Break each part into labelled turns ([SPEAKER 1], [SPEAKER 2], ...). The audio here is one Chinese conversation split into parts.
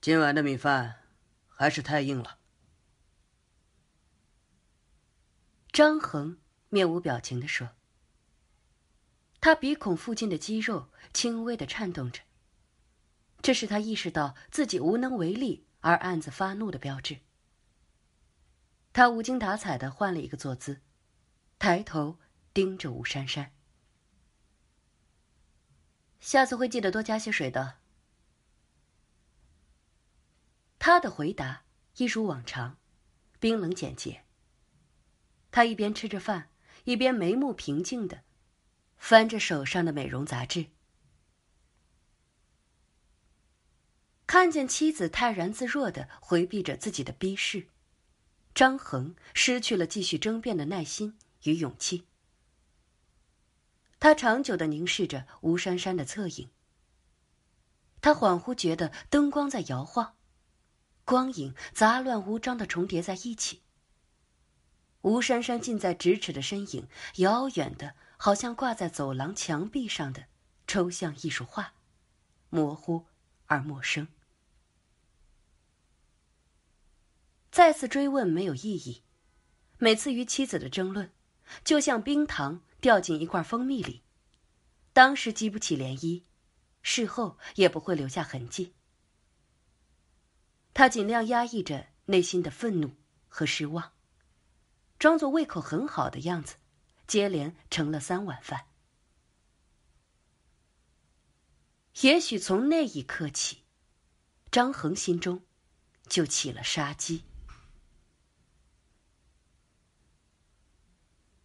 [SPEAKER 1] 今晚的米饭还是太硬了。
[SPEAKER 2] 张恒面无表情的说：“他鼻孔附近的肌肉轻微的颤动着，这是他意识到自己无能为力而暗自发怒的标志。”他无精打采的换了一个坐姿，抬头盯着吴珊珊：“下次会记得多加些水的。”他的回答一如往常，冰冷简洁。他一边吃着饭，一边眉目平静的翻着手上的美容杂志。看见妻子泰然自若的回避着自己的逼视，张恒失去了继续争辩的耐心与勇气。他长久的凝视着吴珊珊的侧影。他恍惚觉得灯光在摇晃。光影杂乱无章的重叠在一起。吴珊珊近在咫尺的身影，遥远的，好像挂在走廊墙壁上的抽象艺术画，模糊而陌生。再次追问没有意义，每次与妻子的争论，就像冰糖掉进一块蜂蜜里，当时激不起涟漪，事后也不会留下痕迹。他尽量压抑着内心的愤怒和失望，装作胃口很好的样子，接连盛了三碗饭。也许从那一刻起，张恒心中就起了杀机。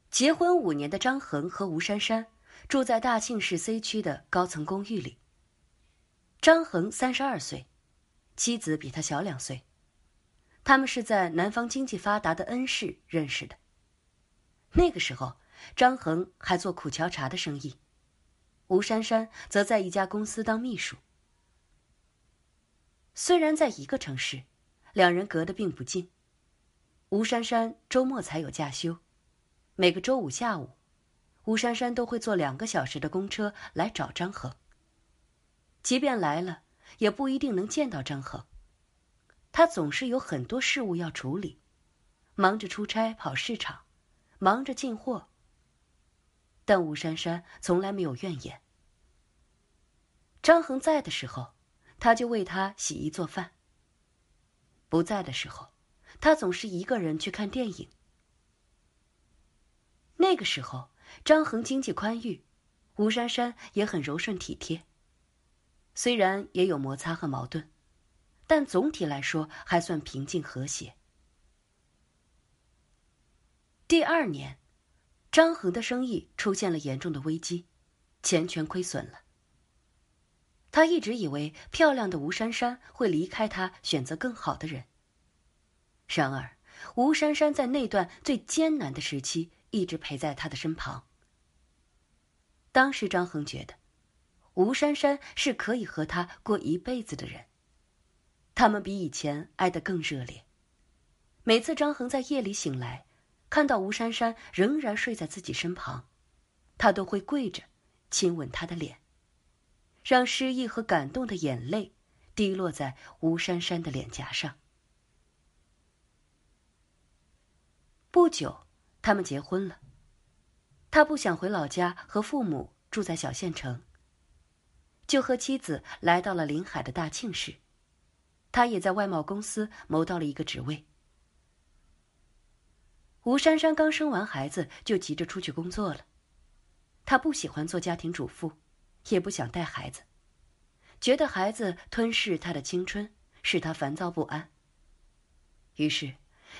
[SPEAKER 2] 结婚五年的张恒和吴珊珊住在大庆市 C 区的高层公寓里。张恒三十二岁。妻子比他小两岁，他们是在南方经济发达的恩市认识的。那个时候，张恒还做苦荞茶的生意，吴珊珊则在一家公司当秘书。虽然在一个城市，两人隔得并不近。吴珊珊周末才有假休，每个周五下午，吴珊珊都会坐两个小时的公车来找张恒。即便来了。也不一定能见到张恒。他总是有很多事务要处理，忙着出差跑市场，忙着进货。但吴珊珊从来没有怨言。张恒在的时候，他就为他洗衣做饭；不在的时候，他总是一个人去看电影。那个时候，张恒经济宽裕，吴珊珊也很柔顺体贴。虽然也有摩擦和矛盾，但总体来说还算平静和谐。第二年，张恒的生意出现了严重的危机，钱全亏损了。他一直以为漂亮的吴珊珊会离开他，选择更好的人。然而，吴珊珊在那段最艰难的时期一直陪在他的身旁。当时，张恒觉得。吴珊珊是可以和他过一辈子的人。他们比以前爱得更热烈。每次张恒在夜里醒来，看到吴珊珊仍然睡在自己身旁，他都会跪着亲吻她的脸，让失意和感动的眼泪滴落在吴珊珊的脸颊上。不久，他们结婚了。他不想回老家和父母住在小县城。就和妻子来到了临海的大庆市，他也在外贸公司谋到了一个职位。吴珊珊刚生完孩子就急着出去工作了，她不喜欢做家庭主妇，也不想带孩子，觉得孩子吞噬她的青春，使她烦躁不安。于是，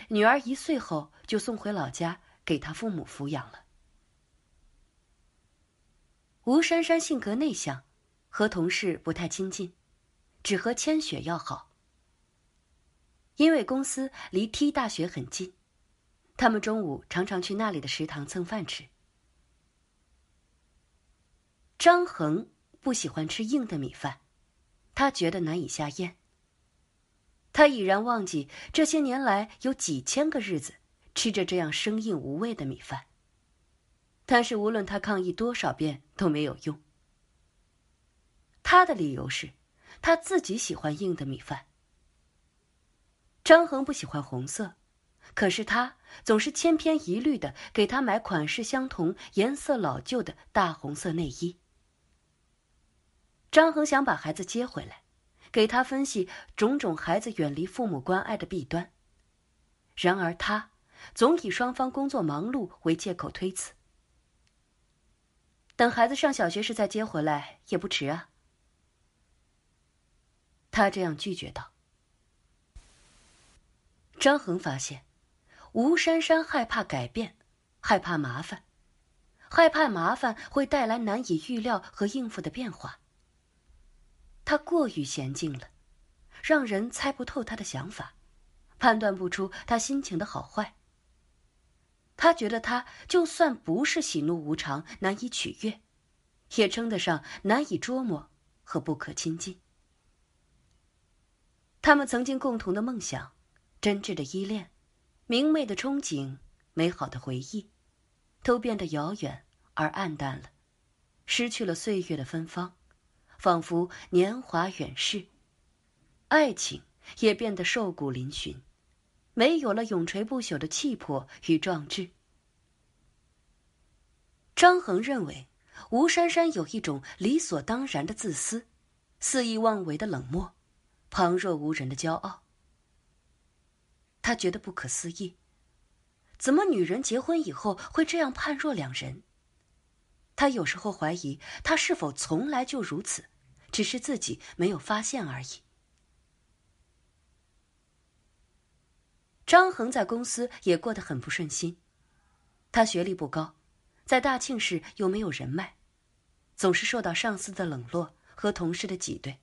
[SPEAKER 2] 女儿一岁后就送回老家给她父母抚养了。吴珊珊性格内向。和同事不太亲近，只和千雪要好。因为公司离 T 大学很近，他们中午常常去那里的食堂蹭饭吃。张恒不喜欢吃硬的米饭，他觉得难以下咽。他已然忘记这些年来有几千个日子吃着这样生硬无味的米饭，但是无论他抗议多少遍都没有用。他的理由是，他自己喜欢硬的米饭，张恒不喜欢红色，可是他总是千篇一律的给他买款式相同、颜色老旧的大红色内衣。张恒想把孩子接回来，给他分析种种孩子远离父母关爱的弊端。然而他总以双方工作忙碌为借口推辞。等孩子上小学时再接回来也不迟啊。他这样拒绝道。张恒发现，吴珊珊害怕改变，害怕麻烦，害怕麻烦会带来难以预料和应付的变化。他过于娴静了，让人猜不透他的想法，判断不出他心情的好坏。他觉得他就算不是喜怒无常、难以取悦，也称得上难以捉摸和不可亲近。他们曾经共同的梦想，真挚的依恋，明媚的憧憬，美好的回忆，都变得遥远而暗淡了，失去了岁月的芬芳，仿佛年华远逝。爱情也变得瘦骨嶙峋，没有了永垂不朽的气魄与壮志。张恒认为，吴珊珊有一种理所当然的自私，肆意妄为的冷漠。旁若无人的骄傲，他觉得不可思议。怎么女人结婚以后会这样判若两人？他有时候怀疑，他是否从来就如此，只是自己没有发现而已。张恒在公司也过得很不顺心，他学历不高，在大庆市又没有人脉，总是受到上司的冷落和同事的挤兑。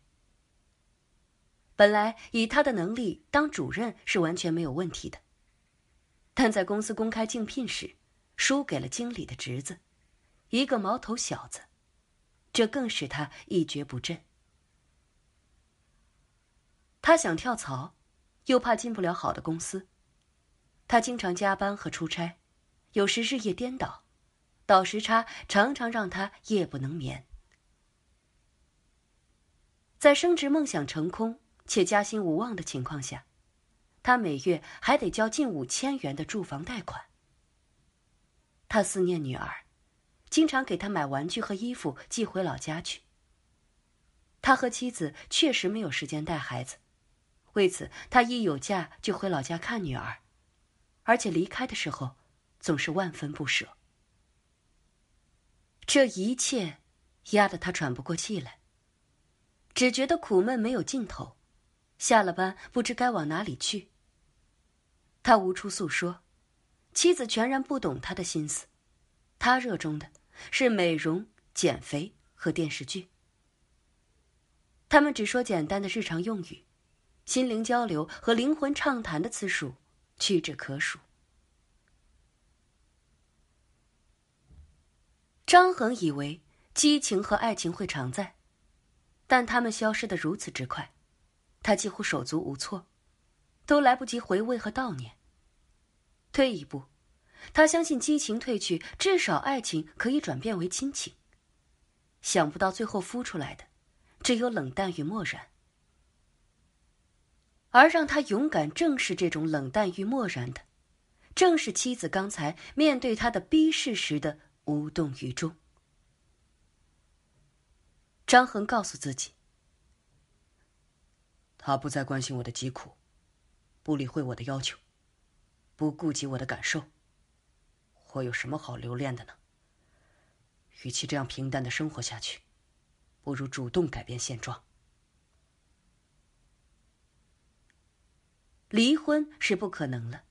[SPEAKER 2] 本来以他的能力当主任是完全没有问题的，但在公司公开竞聘时，输给了经理的侄子，一个毛头小子，这更使他一蹶不振。他想跳槽，又怕进不了好的公司。他经常加班和出差，有时日夜颠倒，倒时差常常让他夜不能眠。在升职梦想成空。且加薪无望的情况下，他每月还得交近五千元的住房贷款。他思念女儿，经常给她买玩具和衣服寄回老家去。他和妻子确实没有时间带孩子，为此他一有假就回老家看女儿，而且离开的时候总是万分不舍。这一切压得他喘不过气来，只觉得苦闷没有尽头。下了班，不知该往哪里去。他无处诉说，妻子全然不懂他的心思。他热衷的是美容、减肥和电视剧。他们只说简单的日常用语，心灵交流和灵魂畅谈的次数屈指可数。张恒以为激情和爱情会常在，但他们消失的如此之快。他几乎手足无措，都来不及回味和悼念。退一步，他相信激情褪去，至少爱情可以转变为亲情。想不到最后孵出来的，只有冷淡与漠然。而让他勇敢正视这种冷淡与漠然的，正是妻子刚才面对他的逼视时的无动于衷。张恒告诉自己。
[SPEAKER 1] 他不再关心我的疾苦，不理会我的要求，不顾及我的感受。我有什么好留恋的呢？与其这样平淡的生活下去，不如主动改变现状。
[SPEAKER 2] 离婚是不可能了。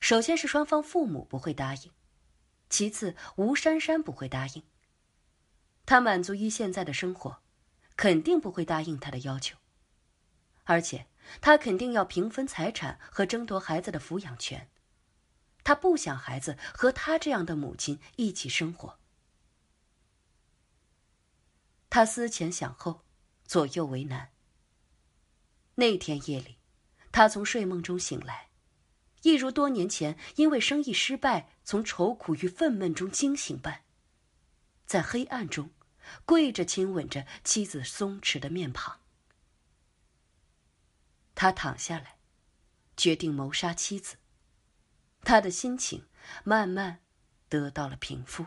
[SPEAKER 2] 首先是双方父母不会答应，其次吴珊珊不会答应。他满足于现在的生活，肯定不会答应他的要求。而且，他肯定要平分财产和争夺孩子的抚养权。他不想孩子和他这样的母亲一起生活。他思前想后，左右为难。那天夜里，他从睡梦中醒来，一如多年前因为生意失败从愁苦与愤懑中惊醒般，在黑暗中跪着亲吻着妻子松弛的面庞。他躺下来，决定谋杀妻子。他的心情慢慢得到了平复。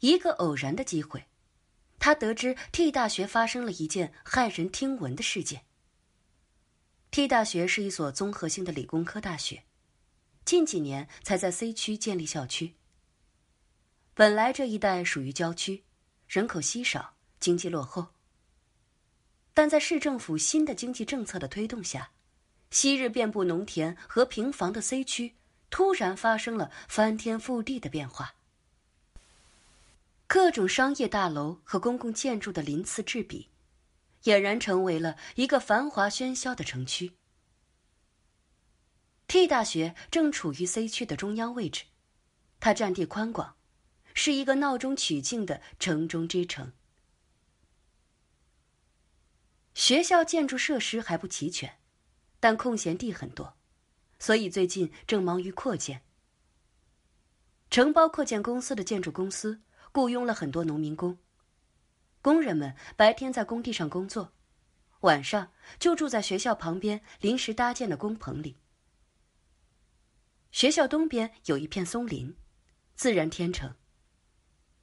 [SPEAKER 2] 一个偶然的机会，他得知 T 大学发生了一件骇人听闻的事件。T 大学是一所综合性的理工科大学，近几年才在 C 区建立校区。本来这一带属于郊区，人口稀少，经济落后。但在市政府新的经济政策的推动下，昔日遍布农田和平房的 C 区突然发生了翻天覆地的变化。各种商业大楼和公共建筑的鳞次栉比，俨然成为了一个繁华喧嚣的城区。T 大学正处于 C 区的中央位置，它占地宽广，是一个闹中取静的城中之城。学校建筑设施还不齐全，但空闲地很多，所以最近正忙于扩建。承包扩建公司的建筑公司。雇佣了很多农民工，工人们白天在工地上工作，晚上就住在学校旁边临时搭建的工棚里。学校东边有一片松林，自然天成。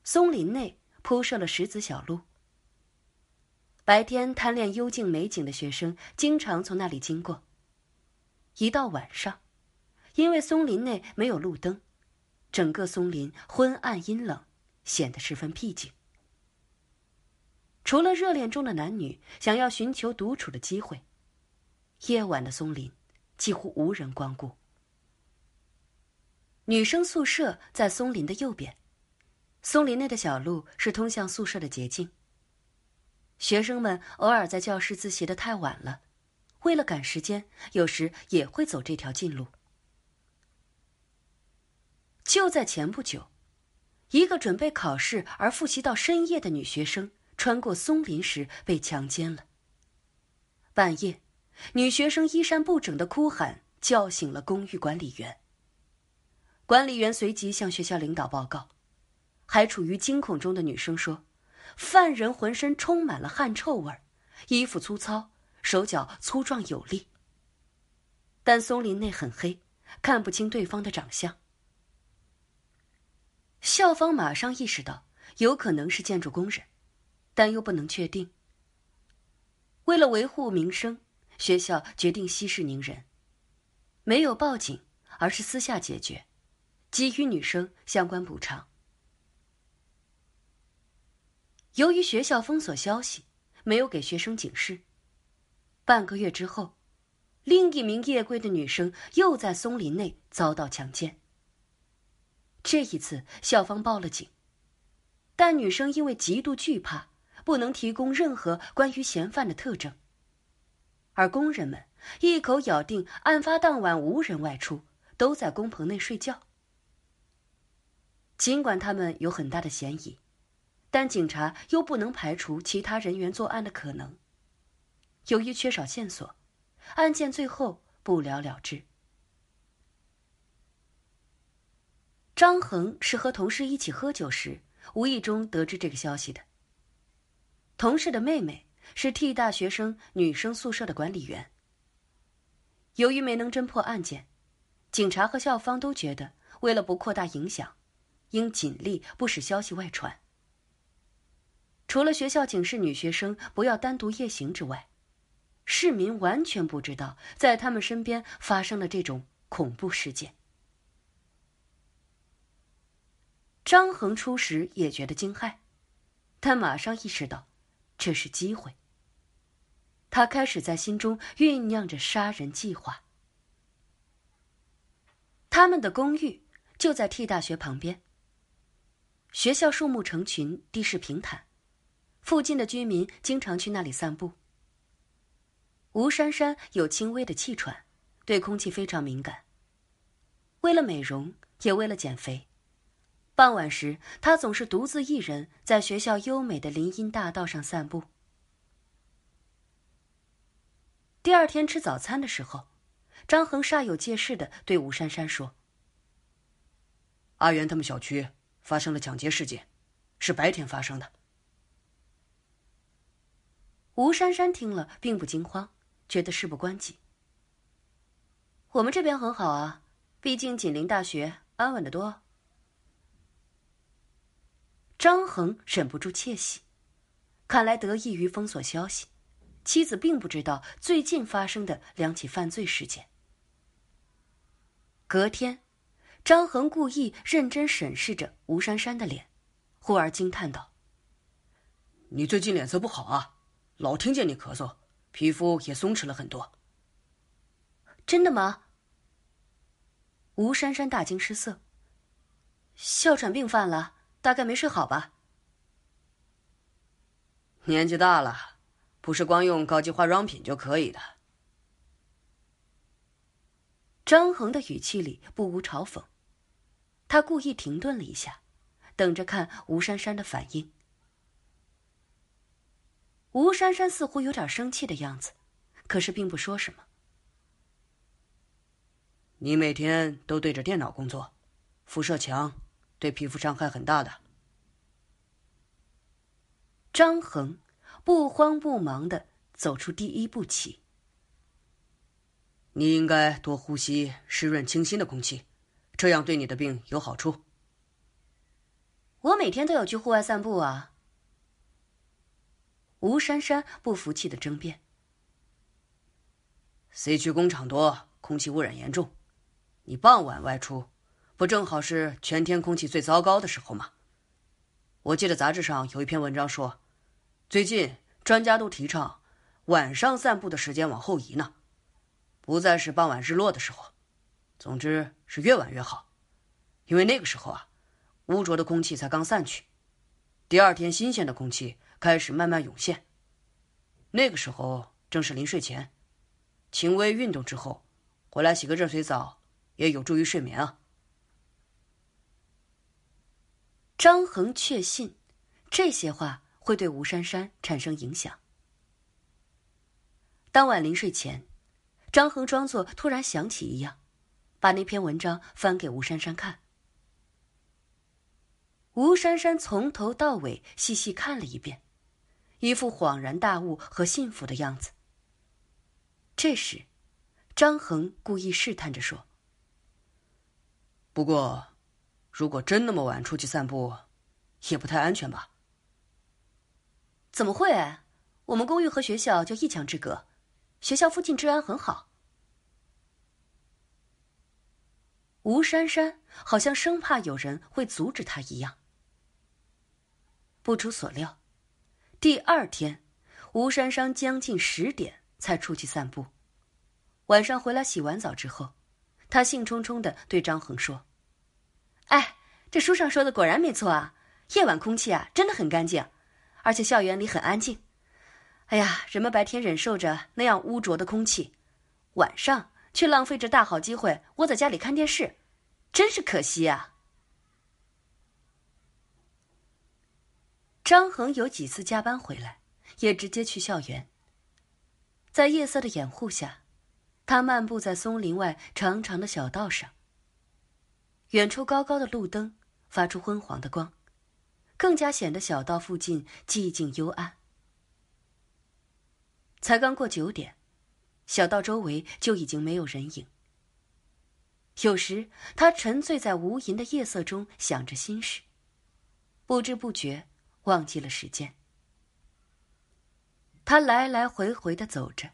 [SPEAKER 2] 松林内铺设了石子小路，白天贪恋幽静美景的学生经常从那里经过。一到晚上，因为松林内没有路灯，整个松林昏暗阴冷。显得十分僻静。除了热恋中的男女想要寻求独处的机会，夜晚的松林几乎无人光顾。女生宿舍在松林的右边，松林内的小路是通向宿舍的捷径。学生们偶尔在教室自习的太晚了，为了赶时间，有时也会走这条近路。就在前不久。一个准备考试而复习到深夜的女学生，穿过松林时被强奸了。半夜，女学生衣衫不整的哭喊叫醒了公寓管理员。管理员随即向学校领导报告，还处于惊恐中的女生说：“犯人浑身充满了汗臭味衣服粗糙，手脚粗壮有力。但松林内很黑，看不清对方的长相。”校方马上意识到有可能是建筑工人，但又不能确定。为了维护名声，学校决定息事宁人，没有报警，而是私下解决，给予女生相关补偿。由于学校封锁消息，没有给学生警示，半个月之后，另一名夜归的女生又在松林内遭到强奸。这一次，校方报了警，但女生因为极度惧怕，不能提供任何关于嫌犯的特征。而工人们一口咬定案发当晚无人外出，都在工棚内睡觉。尽管他们有很大的嫌疑，但警察又不能排除其他人员作案的可能。由于缺少线索，案件最后不了了之。张恒是和同事一起喝酒时，无意中得知这个消息的。同事的妹妹是 T 大学生女生宿舍的管理员。由于没能侦破案件，警察和校方都觉得，为了不扩大影响，应尽力不使消息外传。除了学校警示女学生不要单独夜行之外，市民完全不知道在他们身边发生了这种恐怖事件。张恒初时也觉得惊骇，但马上意识到这是机会。他开始在心中酝酿着杀人计划。他们的公寓就在 T 大学旁边。学校树木成群，地势平坦，附近的居民经常去那里散步。吴珊珊有轻微的气喘，对空气非常敏感。为了美容，也为了减肥。傍晚时，她总是独自一人在学校优美的林荫大道上散步。第二天吃早餐的时候，张恒煞有介事的对吴珊珊说：“
[SPEAKER 1] 阿元他们小区发生了抢劫事件，是白天发生的。”
[SPEAKER 2] 吴珊珊听了并不惊慌，觉得事不关己。我们这边很好啊，毕竟紧邻大学，安稳的多。张恒忍不住窃喜，看来得益于封锁消息，妻子并不知道最近发生的两起犯罪事件。隔天，张恒故意认真审视着吴珊珊的脸，忽而惊叹道：“
[SPEAKER 1] 你最近脸色不好啊，老听见你咳嗽，皮肤也松弛了很多。”
[SPEAKER 2] 真的吗？吴珊珊大惊失色。哮喘病犯了。大概没睡好吧。
[SPEAKER 1] 年纪大了，不是光用高级化妆品就可以的。
[SPEAKER 2] 张恒的语气里不无嘲讽，他故意停顿了一下，等着看吴珊珊的反应。吴珊珊似乎有点生气的样子，可是并不说什么。
[SPEAKER 1] 你每天都对着电脑工作，辐射强。对皮肤伤害很大的。
[SPEAKER 2] 张恒不慌不忙的走出第一步棋。
[SPEAKER 1] 你应该多呼吸湿润清新的空气，这样对你的病有好处。
[SPEAKER 2] 我每天都有去户外散步啊。吴珊珊不服气的争辩。
[SPEAKER 1] C 区工厂多，空气污染严重，你傍晚外出。不正好是全天空气最糟糕的时候吗？我记得杂志上有一篇文章说，最近专家都提倡晚上散步的时间往后移呢，不再是傍晚日落的时候，总之是越晚越好，因为那个时候啊，污浊的空气才刚散去，第二天新鲜的空气开始慢慢涌现，那个时候正是临睡前，轻微运动之后，回来洗个热水澡也有助于睡眠啊。
[SPEAKER 2] 张恒确信，这些话会对吴珊珊产生影响。当晚临睡前，张恒装作突然想起一样，把那篇文章翻给吴珊珊看。吴珊珊从头到尾细细看了一遍，一副恍然大悟和幸福的样子。这时，张恒故意试探着说：“
[SPEAKER 1] 不过。”如果真那么晚出去散步，也不太安全吧？
[SPEAKER 2] 怎么会？我们公寓和学校就一墙之隔，学校附近治安很好。吴珊珊好像生怕有人会阻止她一样。不出所料，第二天，吴珊珊将近十点才出去散步。晚上回来洗完澡之后，她兴冲冲的对张恒说。哎，这书上说的果然没错啊！夜晚空气啊真的很干净，而且校园里很安静。哎呀，人们白天忍受着那样污浊的空气，晚上却浪费着大好机会窝在家里看电视，真是可惜啊！张恒有几次加班回来，也直接去校园。在夜色的掩护下，他漫步在松林外长长的小道上。远处高高的路灯发出昏黄的光，更加显得小道附近寂静幽暗。才刚过九点，小道周围就已经没有人影。有时他沉醉在无垠的夜色中，想着心事，不知不觉忘记了时间。他来来回回的走着，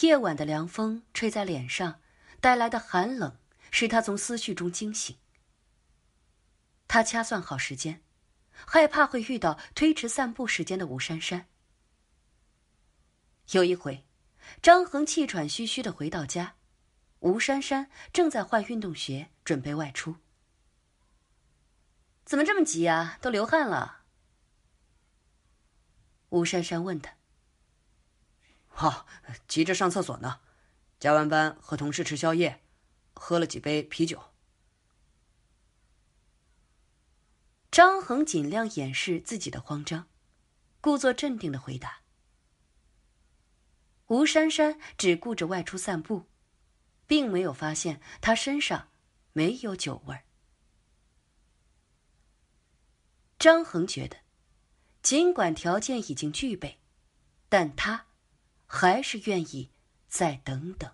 [SPEAKER 2] 夜晚的凉风吹在脸上，带来的寒冷。使他从思绪中惊醒。他掐算好时间，害怕会遇到推迟散步时间的吴珊珊。有一回，张恒气喘吁吁的回到家，吴珊珊正在换运动鞋，准备外出。怎么这么急啊？都流汗了。吴珊珊问他：“
[SPEAKER 1] 好，急着上厕所呢，加完班和同事吃宵夜。”喝了几杯啤酒，
[SPEAKER 2] 张恒尽量掩饰自己的慌张，故作镇定的回答。吴珊珊只顾着外出散步，并没有发现他身上没有酒味儿。张恒觉得，尽管条件已经具备，但他还是愿意再等等。